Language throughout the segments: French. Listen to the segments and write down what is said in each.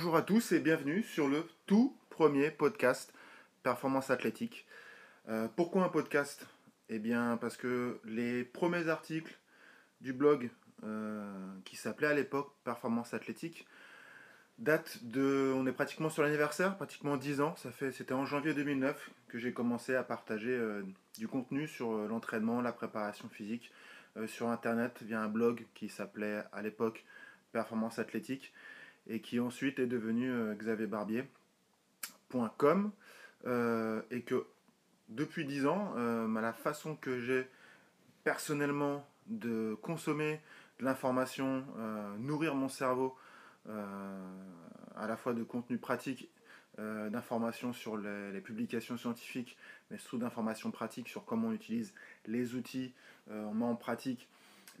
Bonjour à tous et bienvenue sur le tout premier podcast Performance Athlétique. Euh, pourquoi un podcast? Eh bien parce que les premiers articles du blog euh, qui s'appelait à l'époque Performance Athlétique datent de... On est pratiquement sur l'anniversaire, pratiquement 10 ans. Ça fait, C'était en janvier 2009 que j'ai commencé à partager euh, du contenu sur l'entraînement, la préparation physique sur Internet via un blog qui s'appelait à l'époque Performance Athlétique et qui ensuite est devenu euh, xavierbarbier.com euh, et que depuis 10 ans, euh, la façon que j'ai personnellement de consommer de l'information, nourrir mon cerveau à la fois de contenu pratique, d'informations sur les, publications scientifiques, mais surtout d'informations pratiques sur comment on utilise les outils, on met en pratique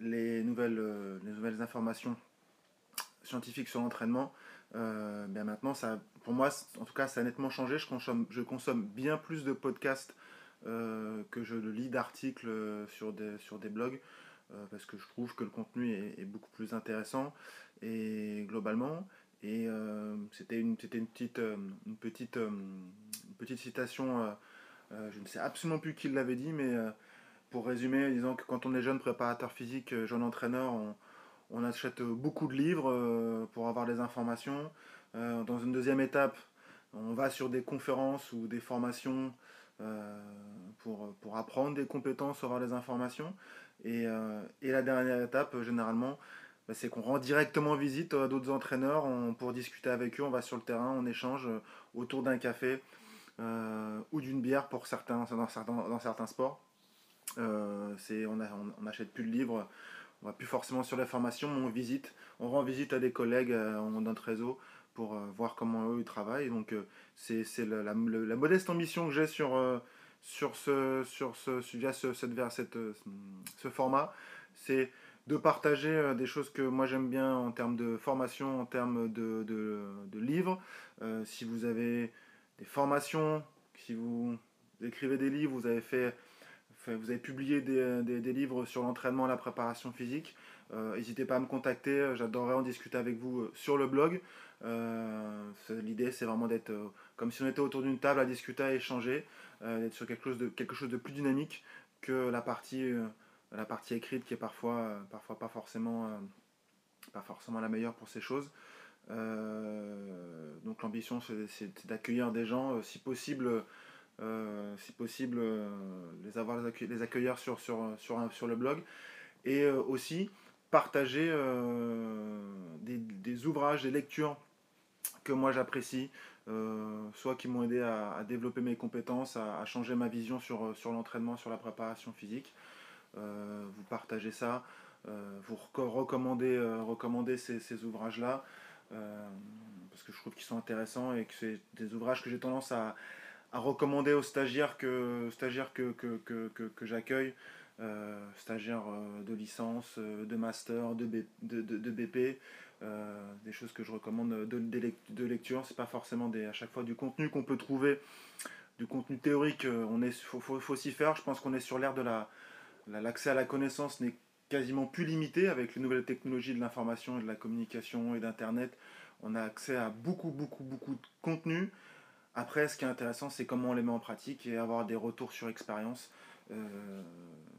les nouvelles informations scientifique sur l'entraînement, euh, ben maintenant, ça, pour moi, en tout cas, ça a nettement changé. Je consomme, je consomme bien plus de podcasts euh, que je lis d'articles euh, sur des, sur des blogs, parce que je trouve que le contenu est, beaucoup plus intéressant et globalement. Et c'était une, une petite, une petite, une petite citation, je ne sais absolument plus qui l'avait dit, mais pour résumer, disant que quand on est jeune préparateur physique, jeune entraîneur, on, on achète beaucoup de livres euh, pour avoir des informations. Euh, dans une deuxième étape, on va sur des conférences ou des formations euh, pour, apprendre des compétences, avoir des informations. Et, la dernière étape, généralement, bah, c'est qu'on rend directement visite à d'autres entraîneurs pour discuter avec eux. On va sur le terrain, on échange autour d'un café ou d'une bière pour certains, dans, certains, sports. on n'achète plus de livres on va plus forcément sur la formation, mais on visite, on rend visite à des collègues euh, dans notre réseau pour euh, voir comment eux ils travaillent. Donc euh, c'est la, modeste ambition que j'ai sur, sur ce, sur ce, via ce, cette, cette, ce format, c'est de partager des choses que moi j'aime bien en termes de formation, en termes de, de, livres. si vous avez des formations, si vous écrivez des livres, vous avez fait vous avez publié des, des, livres sur l'entraînement et la préparation physique. Euh, n'hésitez pas à me contacter, euh, j'adorerais en discuter avec vous euh, sur le blog. L'idée c'est vraiment d'être comme si on était autour d'une table à discuter, à échanger, d'être sur quelque chose, de, plus dynamique que la partie, écrite qui est parfois, pas forcément la meilleure pour ces choses. donc l'ambition c'est d'accueillir des gens, si possible euh, si possible, euh, les avoir les, accueillir sur, sur, sur, sur le blog. Et euh, aussi partager des, des, ouvrages, des lectures que moi j'apprécie, soit qui m'ont aidé à, développer mes compétences, à, changer ma vision sur, sur l'entraînement, sur la préparation physique. vous partagez ça, vous recommandez, recommandez ces ouvrages-là, parce que je trouve qu'ils sont intéressants et que c'est des ouvrages que j'ai tendance à, à recommander aux stagiaires que, stagiaires que, que, que, que, j'accueille, euh, stagiaires euh, de licence, euh, de master, de, de, de, BP, des choses que je recommande de, de lecture. C'est pas forcément des, à chaque fois du contenu qu'on peut trouver, du contenu théorique. On est, faut, faut, faut s'y faire. Je pense qu'on est sur l'ère de la, l'accès à la connaissance n'est quasiment plus limité avec les nouvelles technologies de l'information et de la communication et d'internet. On a accès à beaucoup, beaucoup, beaucoup de contenu. Après, ce qui est intéressant, c'est comment on les met en pratique et avoir des retours sur expérience. Euh,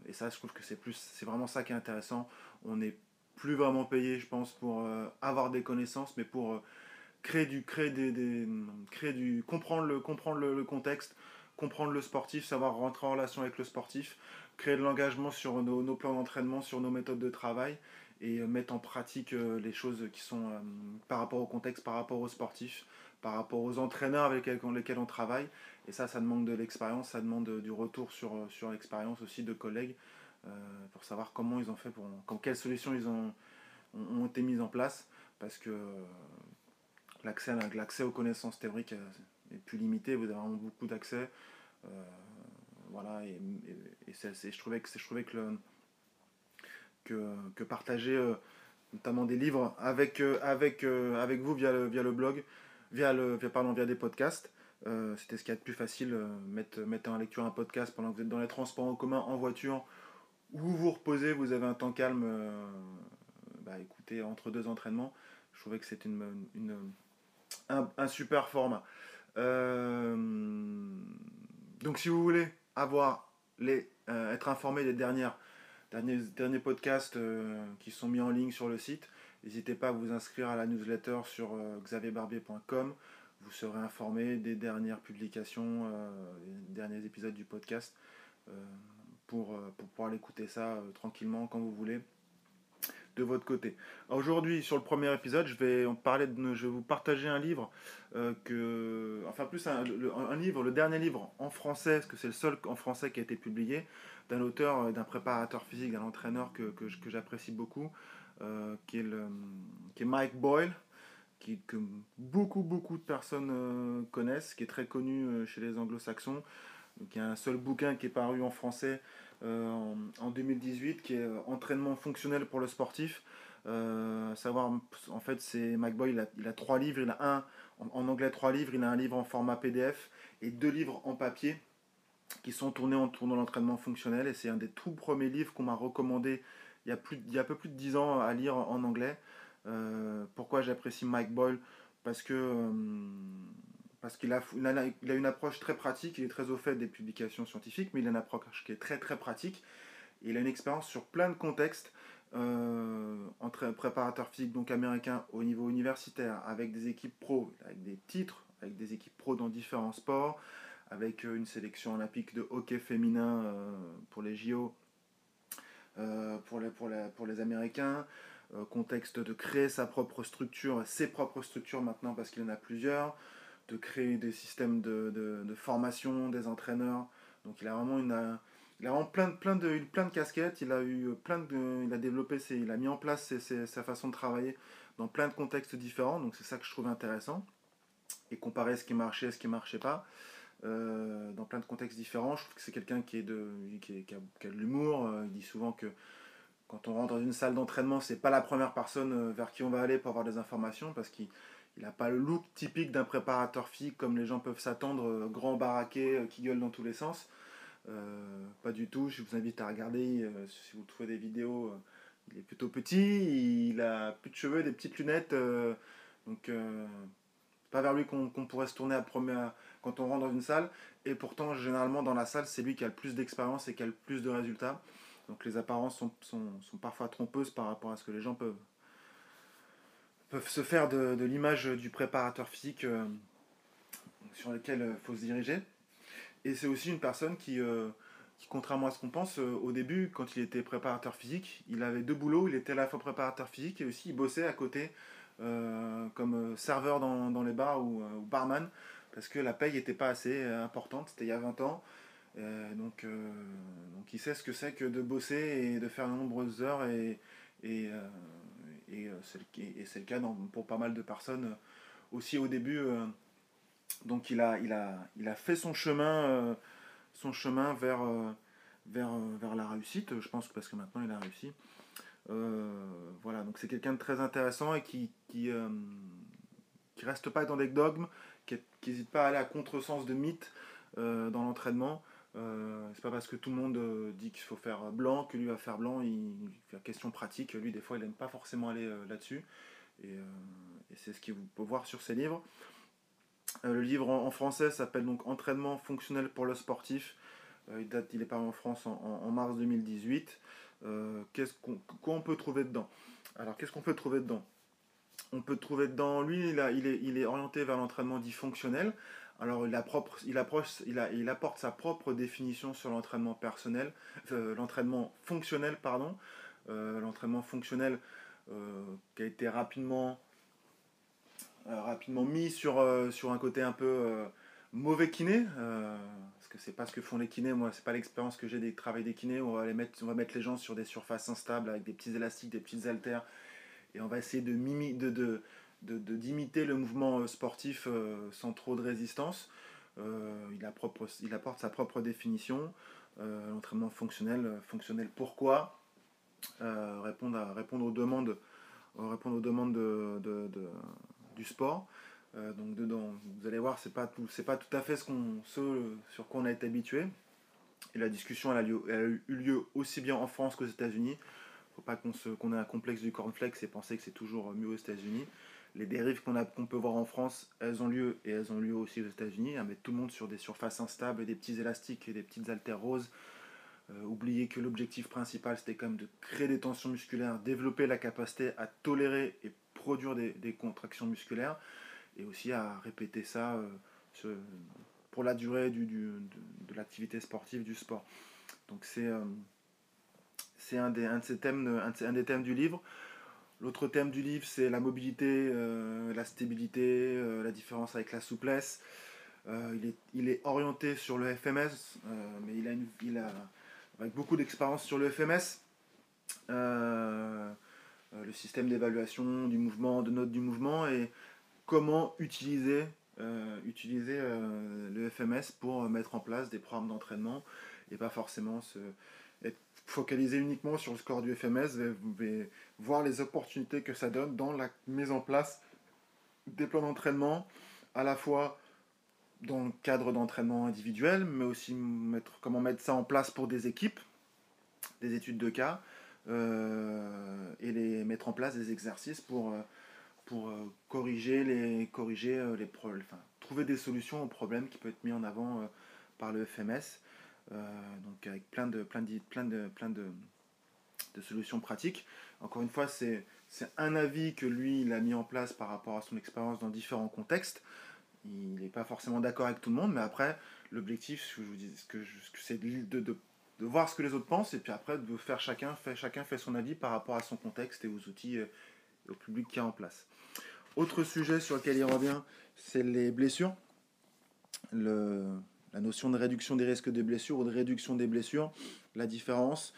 et ça, je trouve que c'est plus, c'est vraiment ça qui est intéressant. On n'est plus vraiment payé, je pense, pour euh, avoir des connaissances, mais pour euh, créer du, créer des, créer du, comprendre le, contexte, comprendre le sportif, savoir rentrer en relation avec le sportif, créer de l'engagement sur nos, plans d'entraînement, sur nos méthodes de travail et mettre en pratique les choses qui sont par rapport au contexte, par rapport aux sportifs par rapport aux entraîneurs avec lesquels on travaille. Et ça, ça demande de l'expérience, ça demande du retour sur, sur l'expérience aussi de collègues euh, pour savoir comment ils ont fait, pour, quelles solutions ils ont, ont, été mises en place. Parce que l'accès, l'accès aux connaissances théoriques est plus limité, vous avez vraiment beaucoup d'accès. Euh, voilà, et, et, je trouvais que, je trouvais que, que, que partager euh, notamment des livres avec, avec, avec vous via le, via le blog, via, le, via, pardon, via des podcasts. Euh, c'était ce qu'il y a de plus facile, euh, mettre, mettre en lecture un podcast pendant que vous êtes dans les transports en commun, en voiture, ou vous vous reposez, vous avez un temps calme, euh, bah, écoutez, entre deux entraînements. Je trouvais que c'était une, une, un, super format. Donc si vous voulez avoir les, être informé des dernières, derniers, derniers podcasts qui sont mis en ligne sur le site, n'hésitez pas à vous inscrire à la newsletter sur xavierbarbier.com. Vous serez informé des dernières publications, des derniers épisodes du podcast pour, pour pouvoir l'écouter ça tranquillement quand vous voulez de votre côté. Aujourd'hui, sur le premier épisode, je vais, en parler je vais vous partager un livre, euh, que, enfin plus un, un, livre, le dernier livre en français, parce que c'est le seul en français qui a été publié, d'un auteur, euh, d'un préparateur physique, d'un entraîneur que, que, j'apprécie beaucoup, euh, qui, est le, qui est Mike Boyle, qui, que beaucoup, beaucoup de personnes connaissent, qui est très connu chez les anglo-saxons. Y a un seul bouquin qui est paru en français euh, en, 2018 qui est euh, entraînement fonctionnel pour le sportif. Euh, savoir, en fait, c'est McBoy, il a, il a, trois livres, il a un en, anglais, trois livres, il a un livre en format PDF et deux livres en papier qui sont tournés en tournant l'entraînement fonctionnel. Et c'est un des tout premiers livres qu'on m'a recommandé il y, a un peu plus de 10 ans à lire en anglais. pourquoi j'apprécie Mike Boyle? Parce que parce qu'il a, une approche très pratique, il est très au fait des publications scientifiques, mais il a une approche qui est très très pratique. il a une expérience sur plein de contextes, euh, entre préparateurs physiques donc américains au niveau universitaire, avec des équipes pro, avec des titres, avec des équipes pro dans différents sports, avec euh, une sélection olympique de hockey féminin euh, pour les JO, pour, les, pour, pour les Américains, contexte de créer sa propre structure, ses propres structures maintenant parce qu'il en a plusieurs de créer des systèmes de, de, formation des entraîneurs. Donc il a vraiment une il a plein de, plein de, plein de casquettes, il a eu plein de, il a développé, ses, il a mis en place sa façon de travailler dans plein de contextes différents, donc c'est ça que je trouve intéressant, et comparer ce qui marchait et ce qui marchait pas, euh, dans plein de contextes différents, je trouve que c'est quelqu'un qui, de, qui, qui, a, de l'humour, euh, il dit souvent que quand on rentre dans une salle d'entraînement, c'est pas la première personne euh, vers qui on va aller pour avoir des informations, parce qu'il il n'a pas le look typique d'un préparateur physique comme les gens peuvent s'attendre, grand baraqué qui gueule dans tous les sens. Pas du tout, je vous invite à regarder, si vous trouvez des vidéos, il est plutôt petit, il a plus de cheveux, des petites lunettes, donc pas vers lui qu'on pourrait se tourner quand on rentre dans une salle, et pourtant généralement dans la salle c'est lui qui a le plus d'expérience et qui a le plus de résultats, donc les apparences sont, parfois trompeuses par rapport à ce que les gens peuvent, se faire de, l'image du préparateur physique euh, sur lequel il euh, faut se diriger. Et c'est aussi une personne qui, euh, qui contrairement à ce qu'on pense, au début, quand il était préparateur physique, il avait deux boulots. Il était à la fois préparateur physique et aussi il bossait à côté comme serveur dans, les bars ou, barman parce que la paye n'était pas assez importante. C'était il y a 20 ans. donc, donc il sait ce que c'est que de bosser et de faire de nombreuses heures et, et, et euh, c'est le, cas pour pas mal de personnes euh, aussi au début. Euh, donc il a, il, a, il a fait son chemin, son chemin vers, vers, vers la réussite, je pense, parce que maintenant il a réussi. Voilà, donc c'est quelqu'un de très intéressant et qui, qui, qui reste pas dans des dogmes, qui n'hésite pas à aller à contresens de mythes dans l'entraînement. Euh, c'est pas parce que tout le monde euh, dit qu'il faut faire blanc que lui va faire blanc. Il, fait question pratique. Lui, des fois, il n'aime pas forcément aller euh, là-dessus. Et, c'est ce qu'il peut voir sur ses livres. le livre en, français s'appelle donc Entraînement fonctionnel pour le sportif. il est paru en France en, mars 2018. Qu'est-ce qu'on, peut trouver dedans? Alors, qu'est-ce qu'on peut trouver dedans? On peut trouver dedans, lui, il, a, est, orienté vers l'entraînement dit fonctionnel. Alors il, approche, il, approche, il, a, apporte sa propre définition sur l'entraînement personnel, euh, l'entraînement fonctionnel, pardon. Euh, l'entraînement fonctionnel euh, qui a été rapidement, rapidement mis sur, sur un côté un peu mauvais kiné, que c'est pas ce que font les kinés, moi c'est pas l'expérience que j'ai des travails des kinés, on va, les mettre, on va mettre les gens sur des surfaces instables avec des petits élastiques, des petites haltères, et on va essayer de, mimi, de, de d'imiter le mouvement euh, sportif euh, sans trop de résistance. Euh, il, a propre, il, apporte sa propre définition. L'entraînement fonctionnel, fonctionnel pourquoi? Répondre, répondre aux demandes, répondre aux demandes de, du sport. Donc dedans, vous allez voir, c'est pas tout, c'est pas tout à fait ce, sur quoi on a été habitué. Et la discussion, a, eu lieu aussi bien en France qu'aux États-Unis. Faut pas qu'on, ait un complexe du cornflakes et penser que c'est toujours mieux aux États-Unis les dérives qu'on peut voir en France, elles ont lieu et elles ont lieu aussi aux États-Unis, à mettre tout le monde sur des surfaces instables, des petits élastiques et des petites haltères roses. Euh, oublier que l'objectif principal c'était quand même de créer des tensions musculaires, développer la capacité à tolérer et produire des, contractions musculaires et aussi à répéter ça euh, pour la durée du, de, l'activité sportive, du sport. Donc c'est euh, un, des, un, de thèmes, un, des thèmes du livre. L'autre thème du livre, c'est la mobilité, euh, la stabilité, la différence avec la souplesse. il, est, il, est, orienté sur le FMS, mais il a, une, il a avec beaucoup d'expérience sur le FMS. Euh, le système d'évaluation du mouvement, de notes du mouvement comment utiliser, euh, utiliser euh, le FMS pour mettre en place des programmes d'entraînement et pas forcément se être focalisé uniquement sur le score du FMS, mais, voir les opportunités que ça donne dans la mise en place des plans d'entraînement, à la fois dans le cadre d'entraînement individuel, mais aussi mettre, comment mettre ça en place pour des équipes, des études de cas, euh, et les mettre en place des exercices pour, euh, pour euh, corriger les, corriger les problèmes, trouver des solutions aux problèmes qui peuvent être mis en avant par le FMS. donc avec plein de, plein de, plein de, plein de, de solutions pratiques. Encore une fois, c'est un avis que lui, il a mis en place par rapport à son expérience dans différents contextes. Il n'est pas forcément d'accord avec tout le monde, mais après, l'objectif, ce que je vous dis, c'est de, de, de voir ce que les autres pensent et puis après de faire chacun fait, chacun fait son avis par rapport à son contexte et aux outils euh, au public qui est en place. Autre sujet sur lequel il revient, c'est les blessures. Le, la notion de réduction des risques de blessures ou de réduction des blessures, la différence,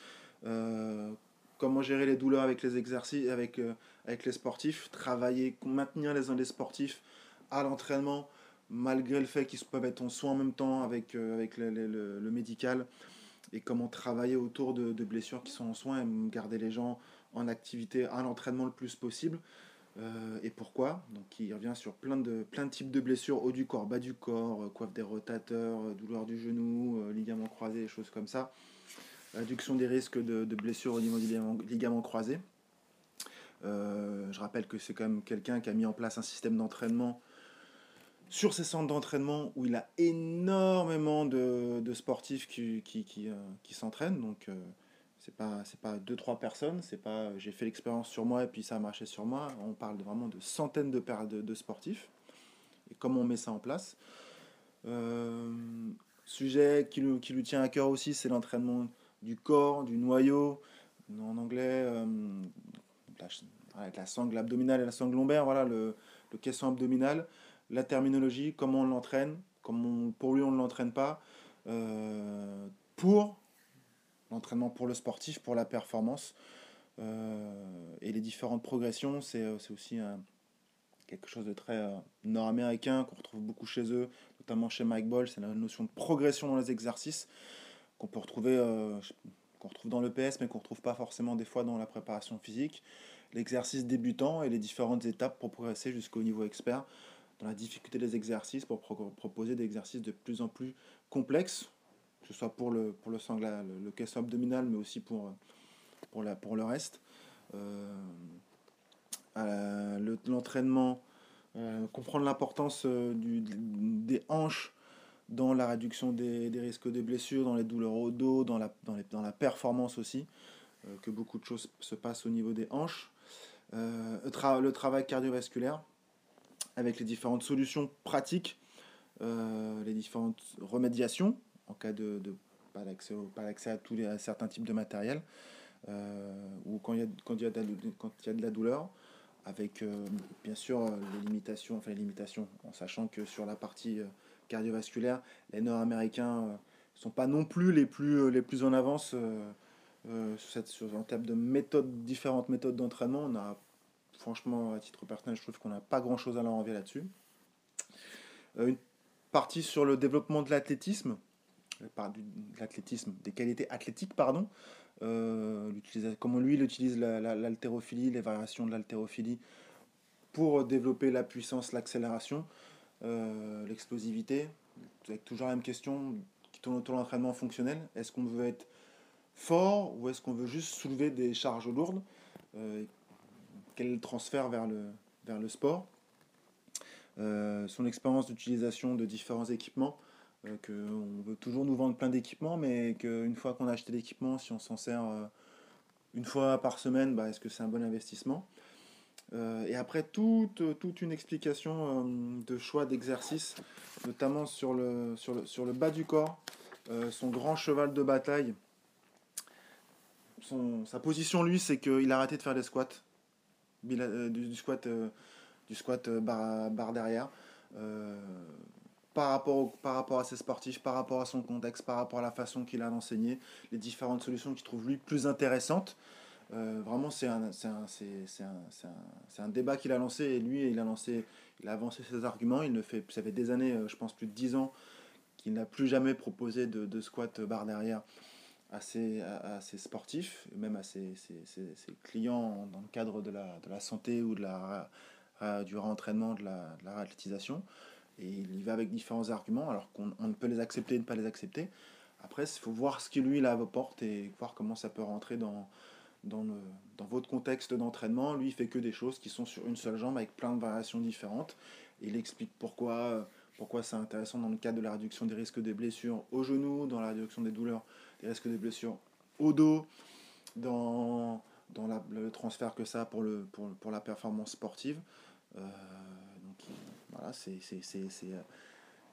euh, comment gérer les douleurs avec les exercices, avec, euh, avec les sportifs, travailler, maintenir les, les sportifs à l'entraînement, malgré le fait qu'ils peuvent être en soins en même temps avec, avec le, le médical et comment travailler autour de, blessures qui sont en soins et garder les gens en activité à l'entraînement le plus possible. Euh, et pourquoi? Donc il revient sur plein de, plein de types de blessures, haut du corps, bas du corps, euh, coiffe des rotateurs, euh, douleur du genou, ligaments croisés, choses comme ça. Réduction des risques de, blessures au niveau des ligaments, croisés. je rappelle que c'est quand même quelqu'un qui a mis en place un système d'entraînement sur ces centres d'entraînement où il a énormément de, sportifs qui, qui, euh, s'entraînent. Donc, euh, c'est pas c'est pas deux trois personnes. C'est pas j'ai fait l'expérience sur moi et puis ça a marché sur moi. On parle vraiment de centaines de, de, de sportifs. Et comment on met ça en place. Euh, sujet qui lui, tient à cœur aussi c'est l'entraînement du corps du noyau. En anglais la sangle abdominale et la sangle lombaire voilà le caisson abdominal la terminologie, comment on l'entraîne, comment pour lui on ne l'entraîne pas, euh, pour l'entraînement pour le sportif, pour la performance. Euh, et les différentes progressions, c'est euh, aussi quelque chose de très nord-américain qu'on retrouve beaucoup chez eux, notamment chez Mike Ball, c'est la notion de progression dans les exercices qu'on peut retrouver, qu'on retrouve dans l'EPS, mais qu'on ne retrouve pas forcément des fois dans la préparation physique. L'exercice débutant et les différentes étapes pour progresser jusqu'au niveau expert la difficulté des exercices pour proposer des exercices de plus en plus complexes, que ce soit pour le, pour le sangla, le, caisson abdominal, mais aussi pour, pour, la, pour le reste. Euh, L'entraînement, euh, comprendre l'importance euh, des hanches dans la réduction des, des, risques de blessures, dans les douleurs au dos, dans la, dans les, dans la performance aussi, que beaucoup de choses se passent au niveau des hanches. le travail cardiovasculaire, avec les différentes solutions pratiques, euh, les différentes remédiations en cas de, de pas d'accès à, tous certains types de matériel, euh, ou quand il y, a, quand, y a de quand y a de la douleur, avec euh, bien sûr les limitations, enfin les limitations, en sachant que sur la partie cardiovasculaire, les Nord-Américains ne sont pas non plus les plus, les plus en avance sur cette, en termes de méthodes, différentes méthodes d'entraînement. On a franchement, à titre personnel, je trouve qu'on n'a pas grand-chose à leur envier là-dessus. Euh, une partie sur le développement de l'athlétisme, euh, l'athlétisme, des qualités athlétiques, pardon. Euh, comment lui, il utilise l'haltérophilie, les variations de l'haltérophilie pour développer la puissance, l'accélération, l'explosivité. Avec toujours la même question qui tourne autour de l'entraînement fonctionnel. Est-ce qu'on veut être fort ou est-ce qu'on veut juste soulever des charges lourdes? Quel transfert vers le, vers le sport. son expérience d'utilisation de différents équipements, qu'on veut toujours nous vendre plein d'équipements, mais qu'une fois qu'on a acheté l'équipement, si on s'en sert une fois par semaine, bah, est-ce que c'est un bon investissement? Euh, et après, toute, toute une explication euh, de choix d'exercice, notamment sur le, sur, le, sur le bas du corps, euh, son grand cheval de bataille. Son, sa position, lui, c'est qu'il a arrêté de faire des squats, du, squat, du squat barre, barre derrière. par rapport, par rapport à ses sportifs, par rapport à son contexte, par rapport à la façon qu'il a d'enseigner, les différentes solutions qu'il trouve lui plus intéressantes. Euh, vraiment, c'est un, un, un, un, débat qu'il a lancé et lui, il a lancé, il a avancé ses arguments. Il ne fait, ça fait des années, euh, je pense plus de 10 ans, qu'il n'a plus jamais proposé de, de squat barre derrière à ses, à, ses, sportifs, même à ses, ses, clients dans le cadre de la, de la santé ou de la, du rentraînement, de la, de la réathlétisation. Et il y va avec différents arguments, alors qu'on on peut les accepter et ne pas les accepter. Après, il faut voir ce qu'il lui il apporte et voir comment ça peut rentrer dans, dans, le, dans votre contexte d'entraînement, lui, il fait que des choses qui sont sur une seule jambe avec plein de variations différentes. il explique pourquoi, pourquoi c'est intéressant dans le cadre de la réduction des risques des blessures au genou, dans la réduction des douleurs, des risques des blessures au dos, dans, dans le transfert que ça a pour, le, pour, pour la performance sportive. Euh, donc voilà, c'est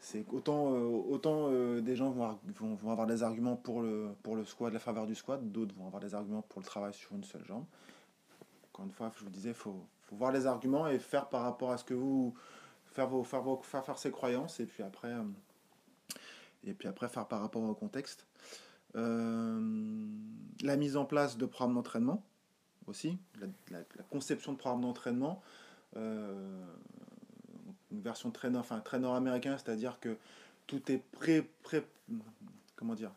c'est autant, euh, autant euh, des gens vont, vont, vont, avoir des arguments pour le, pour le squat, la faveur du squat, d'autres vont avoir des arguments pour le travail sur une seule jambe. Encore une fois, je vous disais, il faut, faut, voir les arguments et faire par rapport à ce que vous. faire, vos, faire, vos, faire, faire ses croyances et puis après. Euh, et puis après, faire par rapport au contexte. La mise en place de programmes d'entraînement aussi, la, conception de programmes d'entraînement une version très, enfin, très nord-américain, c'est-à-dire que tout est prêt, prêt, comment dire,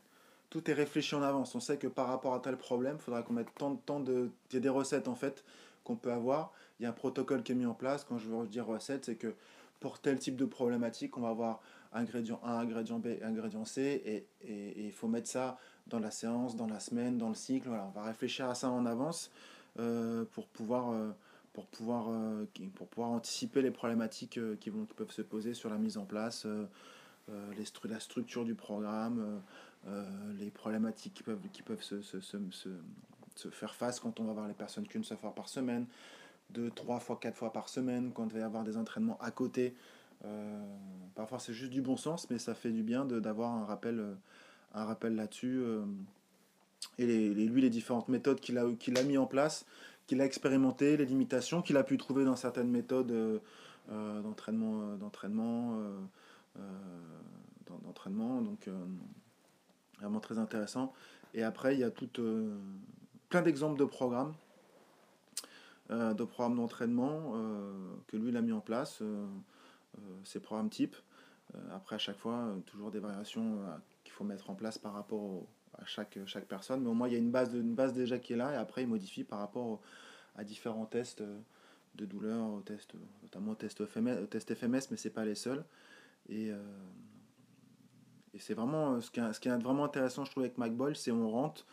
tout est réfléchi en avance. On sait que par rapport à tel problème, il faudra qu'on mette tant, tant de, il y a des recettes en fait qu'on peut avoir. Il y a un protocole qui est mis en place. Quand je veux dire recette, c'est que pour tel type de problématique, on va avoir ingrédient A, ingrédient B, ingrédient C, et il faut mettre ça dans la séance, dans la semaine, dans le cycle. Voilà, on va réfléchir à ça en avance euh, pour pouvoir euh, pour pouvoir, euh, pour pouvoir anticiper les problématiques qui, vont, qui peuvent se poser sur la mise en place, les la structure du programme, les problématiques qui peuvent, qui peuvent se, se, se, se, faire face quand on va voir les personnes qu'une seule fois par semaine, deux, trois fois, quatre fois par semaine, quand il va y avoir des entraînements à côté. Parfois c'est juste du bon sens, mais ça fait du bien d'avoir un rappel, un rappel là-dessus. et les, lui, les différentes méthodes qu'il a, qu'il a mis en place, qu'il a expérimenté, les limitations qu'il a pu trouver dans certaines méthodes euh, euh, d'entraînement, euh, d'entraînement, d'entraînement. Donc vraiment très intéressant. Et après, il y a tout, plein d'exemples de programmes, de programmes d'entraînement que lui il a mis en place, ces programmes types. après, à chaque fois, toujours des variations qu'il faut mettre en place par rapport au, à chaque, chaque personne. Mais au moins, il y a une base, une base déjà qui est là et après, il modifie par rapport à différents tests euh, de douleur, tests, notamment FMS, test FMS mais ce n'est pas les seuls. Et, euh, c'est vraiment ce qui, est, ce qui est vraiment intéressant, je trouve, avec McBoyle, c'est on rentre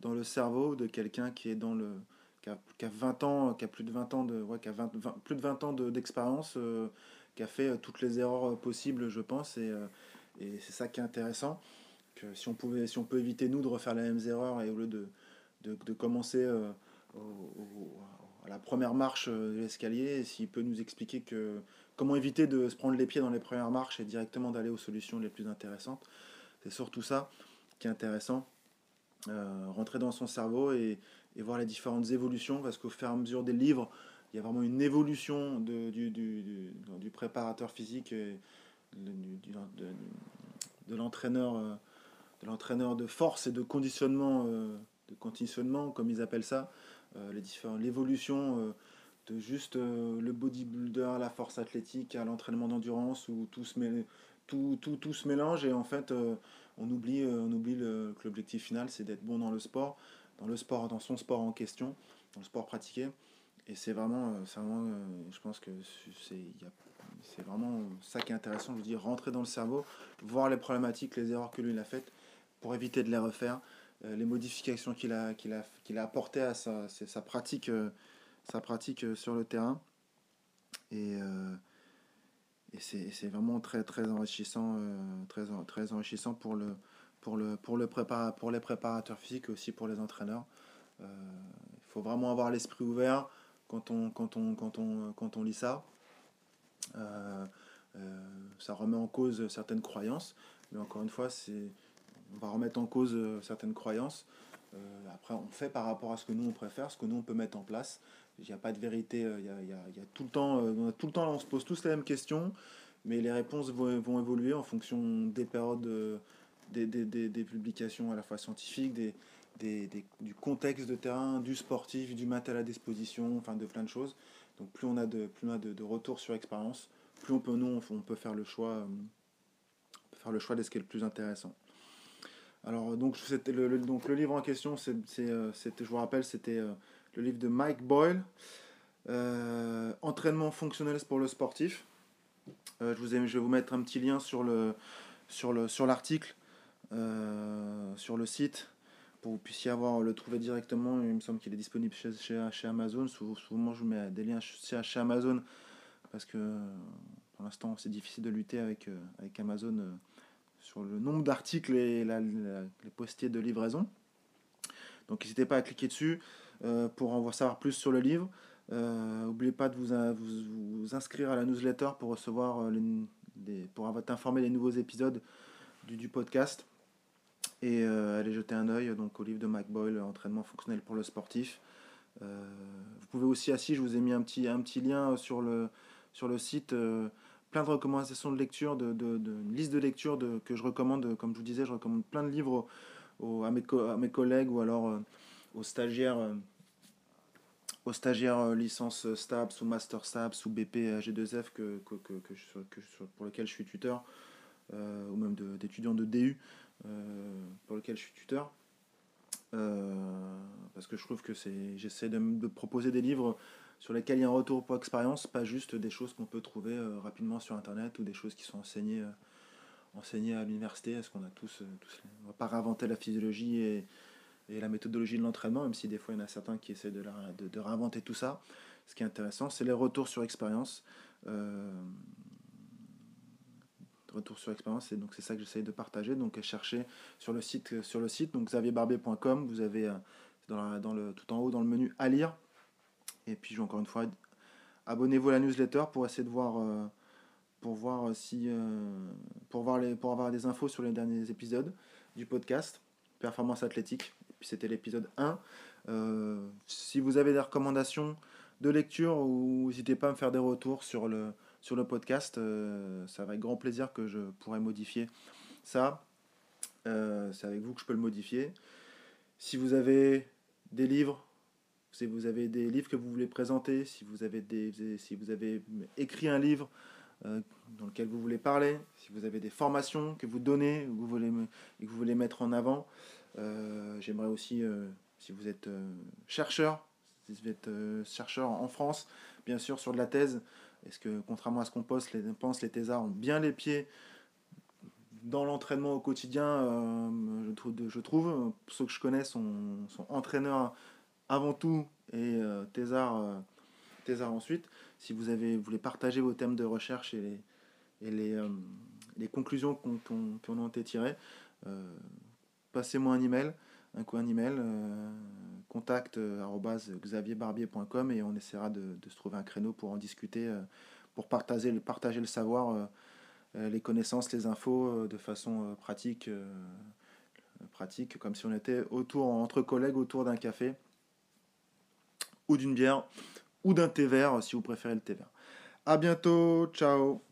dans le cerveau de quelqu'un qui est dans le qui a, qui a, 20 ans, qui a plus de 20 ans de ouais, qui a 20, plus de 20 ans d'expérience, euh, qui a fait toutes les erreurs possibles, je pense, et, et c'est ça qui est intéressant que si on, pouvait, si on peut éviter, nous, de refaire les mêmes erreurs et au lieu de, de, commencer euh, à la première marche euh, de l'escalier, s'il peut nous expliquer que, comment éviter de se prendre les pieds dans les premières marches et directement d'aller aux solutions les plus intéressantes. C'est surtout ça qui est intéressant. Euh, rentrer dans son cerveau et, et, voir les différentes évolutions, parce qu'au fur et à mesure des livres, il y a vraiment une évolution de, du, du, du, préparateur physique et de, de l'entraîneur l'entraîneur de force et de conditionnement, euh, de conditionnement comme ils appellent ça, euh, l'évolution euh, de juste le bodybuilder, la force athlétique, à l'entraînement d'endurance où tout se, mêle, tout, tout, tout se mélange et en fait on oublie, on oublie que l'objectif final c'est d'être bon dans le sport, dans le sport, dans son sport en question, dans le sport pratiqué. Et c'est vraiment, c'est vraiment je pense que c'est, vraiment ça qui est intéressant, je veux dire, rentrer dans le cerveau, voir les problématiques, les erreurs que lui il a faites, pour éviter de les refaire. Euh, les modifications qu'il a, qu'il a, qu'il a apportées à sa, sa pratique, euh, sa pratique euh, sur le terrain. Et, et c'est vraiment très, très enrichissant, très, très enrichissant pour, le, pour, le, pour, le pour les préparateurs physiques aussi pour les entraîneurs. Il faut vraiment avoir l'esprit ouvert quand on, quand, on, quand, on, quand on lit ça. ça remet en cause certaines croyances, mais encore une fois, on va remettre en cause certaines croyances. Euh, après, on fait par rapport à ce que nous on préfère, ce que nous on peut mettre en place. Il n'y a pas de vérité. Euh, il y a, y y a tout le temps, euh, on tout le temps, on se pose tous les mêmes questions, mais les réponses vont, vont évoluer en fonction des périodes, des, des, des, des, publications à la fois scientifiques, des, du contexte de terrain, du sportif, du matériel à disposition, enfin de plein de choses. Donc plus on a de, plus on a de, retours sur expérience, plus on peut faire le choix, peut faire le choix de ce qui est le plus intéressant. Alors, donc, le, le livre en question, c'est, euh, je vous rappelle, c'était euh, le livre de Mike Boyle, euh, Entraînement fonctionnel pour le sportif. je, vais vous mettre un petit lien sur l'article, sur le site, pour que vous puissiez avoir, le trouver directement. Il me semble qu'il est disponible chez, chez, Amazon. Souvent, je vous mets des liens chez, chez Amazon, parce que pour l'instant, c'est difficile de lutter avec, avec Amazon sur le nombre d'articles et les postiers de livraison. Donc n'hésitez pas à cliquer dessus euh, pour en savoir plus sur le livre. N'oubliez euh, pas de vous, vous, inscrire à la newsletter pour recevoir euh, les, pour être informé des nouveaux épisodes du, du podcast. Et allez jeter un œil donc, au livre de Mike Boyle, Entraînement fonctionnel pour le sportif. vous pouvez aussi, assis, je vous ai mis un petit, un petit lien sur le, sur le site plein de recommandations de lecture, de, de, une liste de lecture de, que je recommande. Comme je vous disais, je recommande plein de livres à, mes à, mes collègues ou alors euh, aux stagiaires, euh, aux stagiaires euh, licence STAPS ou Master STAPS ou BP G2F que, que, que, que, pour lequel je suis tuteur, ou même d'étudiants de, DU pour lequel je suis tuteur. parce que je trouve que c'est j'essaie de, proposer des livres sur lesquels il y a un retour pour expérience, pas juste des choses qu'on peut trouver euh, rapidement sur Internet ou des choses qui sont enseignées, euh, à l'université. Est-ce qu'on a tous, euh, tous va pas réinventer la physiologie et, et la méthodologie de l'entraînement, même si des fois il y en a certains qui essaient de, de réinventer tout ça. Ce qui est intéressant, c'est les retours sur expérience. Retour sur expérience, et donc c'est ça que j'essaye de partager. Donc chercher sur le site, sur le site donc xavierbarbier.com, vous avez dans, dans le, tout en haut dans le menu à lire et puis, encore une fois, abonnez-vous à la newsletter pour essayer de voir, euh, pour voir si, euh, pour, voir les, pour avoir des infos sur les derniers épisodes du podcast Performance Athlétique. Et puis, c'était l'épisode 1. Euh, si vous avez des recommandations de lecture, ou n'hésitez pas à me faire des retours sur le, sur le podcast. ça va avec grand plaisir que je pourrai modifier ça. C'est avec vous que je peux le modifier. Si vous avez des livres si vous avez des livres que vous voulez présenter, si vous avez, des, si vous avez écrit un livre euh, dans lequel vous voulez parler, si vous avez des formations que vous donnez, que vous voulez, et que vous voulez mettre en avant. Euh, j'aimerais aussi, euh, si vous êtes chercheur, si vous êtes chercheur en France, bien sûr sur de la thèse, est-ce que contrairement à ce qu'on pense, les, pense, les thésards ont bien les pieds dans l'entraînement au quotidien, je, trouve, je trouve, ceux que je connais sont, entraîneurs avant tout et euh, euh ensuite. Si vous, voulez partager vos thèmes de recherche et les, euh, conclusions qu'on qu a été tirées, euh, passez-moi un email, un coup un email, contact xavierbarbier.com et on essaiera de, se trouver un créneau pour en discuter, pour partager, partager le savoir, les connaissances, les infos de façon pratique, pratique, comme si on était autour, entre collègues autour d'un café ou d'une bière ou d'un thé vert si vous préférez le thé vert. A bientôt, ciao